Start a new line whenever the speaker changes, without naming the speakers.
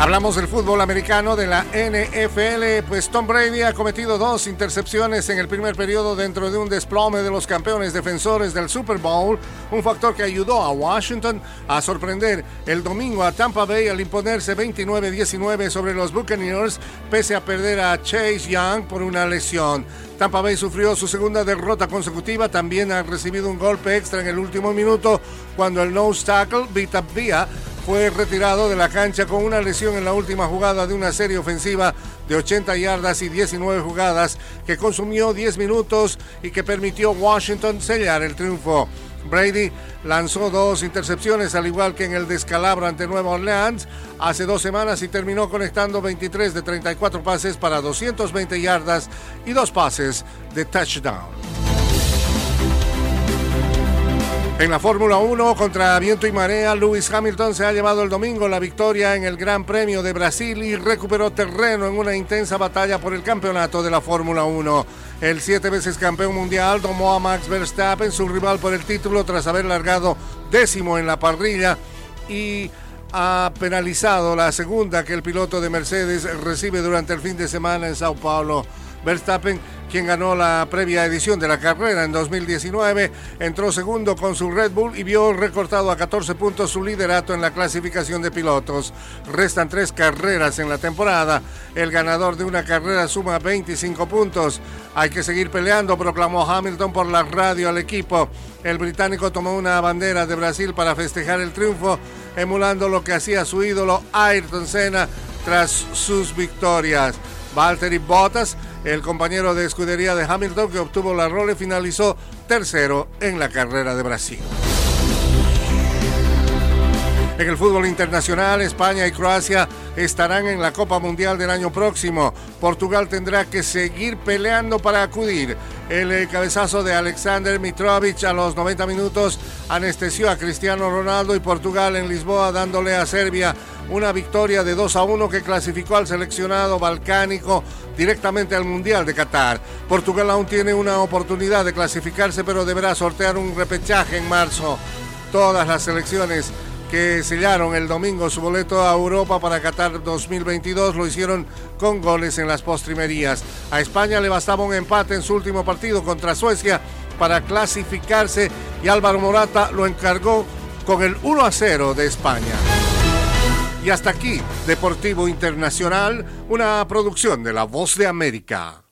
Hablamos del fútbol americano de la NFL, pues Tom Brady ha cometido dos intercepciones en el primer periodo dentro de un desplome de los campeones defensores del Super Bowl, un factor que ayudó a Washington a sorprender el domingo a Tampa Bay al imponerse 29-19 sobre los Buccaneers, pese a perder a Chase Young por una lesión. Tampa Bay sufrió su segunda derrota consecutiva, también ha recibido un golpe extra en el último minuto cuando el nose tackle Vita Vía fue retirado de la cancha con una lesión en la última jugada de una serie ofensiva de 80 yardas y 19 jugadas que consumió 10 minutos y que permitió a Washington sellar el triunfo. Brady lanzó dos intercepciones al igual que en el descalabro ante Nueva Orleans hace dos semanas y terminó conectando 23 de 34 pases para 220 yardas y dos pases de touchdown. En la Fórmula 1, contra viento y marea, Lewis Hamilton se ha llevado el domingo la victoria en el Gran Premio de Brasil y recuperó terreno en una intensa batalla por el campeonato de la Fórmula 1. El siete veces campeón mundial tomó a Max Verstappen, su rival por el título, tras haber largado décimo en la parrilla y ha penalizado la segunda que el piloto de Mercedes recibe durante el fin de semana en Sao Paulo. Verstappen quien ganó la previa edición de la carrera en 2019, entró segundo con su Red Bull y vio recortado a 14 puntos su liderato en la clasificación de pilotos. Restan tres carreras en la temporada. El ganador de una carrera suma 25 puntos. Hay que seguir peleando, proclamó Hamilton por la radio al equipo. El británico tomó una bandera de Brasil para festejar el triunfo, emulando lo que hacía su ídolo Ayrton Senna tras sus victorias. Valtteri Bottas el compañero de escudería de Hamilton que obtuvo la role finalizó tercero en la carrera de Brasil. En el fútbol internacional, España y Croacia estarán en la Copa Mundial del año próximo. Portugal tendrá que seguir peleando para acudir. El cabezazo de Alexander Mitrovic a los 90 minutos anestesió a Cristiano Ronaldo y Portugal en Lisboa dándole a Serbia una victoria de 2 a 1 que clasificó al seleccionado balcánico directamente al Mundial de Qatar. Portugal aún tiene una oportunidad de clasificarse, pero deberá sortear un repechaje en marzo. Todas las selecciones que sellaron el domingo su boleto a Europa para Qatar 2022 lo hicieron con goles en las postrimerías. A España le bastaba un empate en su último partido contra Suecia para clasificarse y Álvaro Morata lo encargó con el 1 a 0 de España. Y hasta aquí, Deportivo Internacional, una producción de La Voz de América.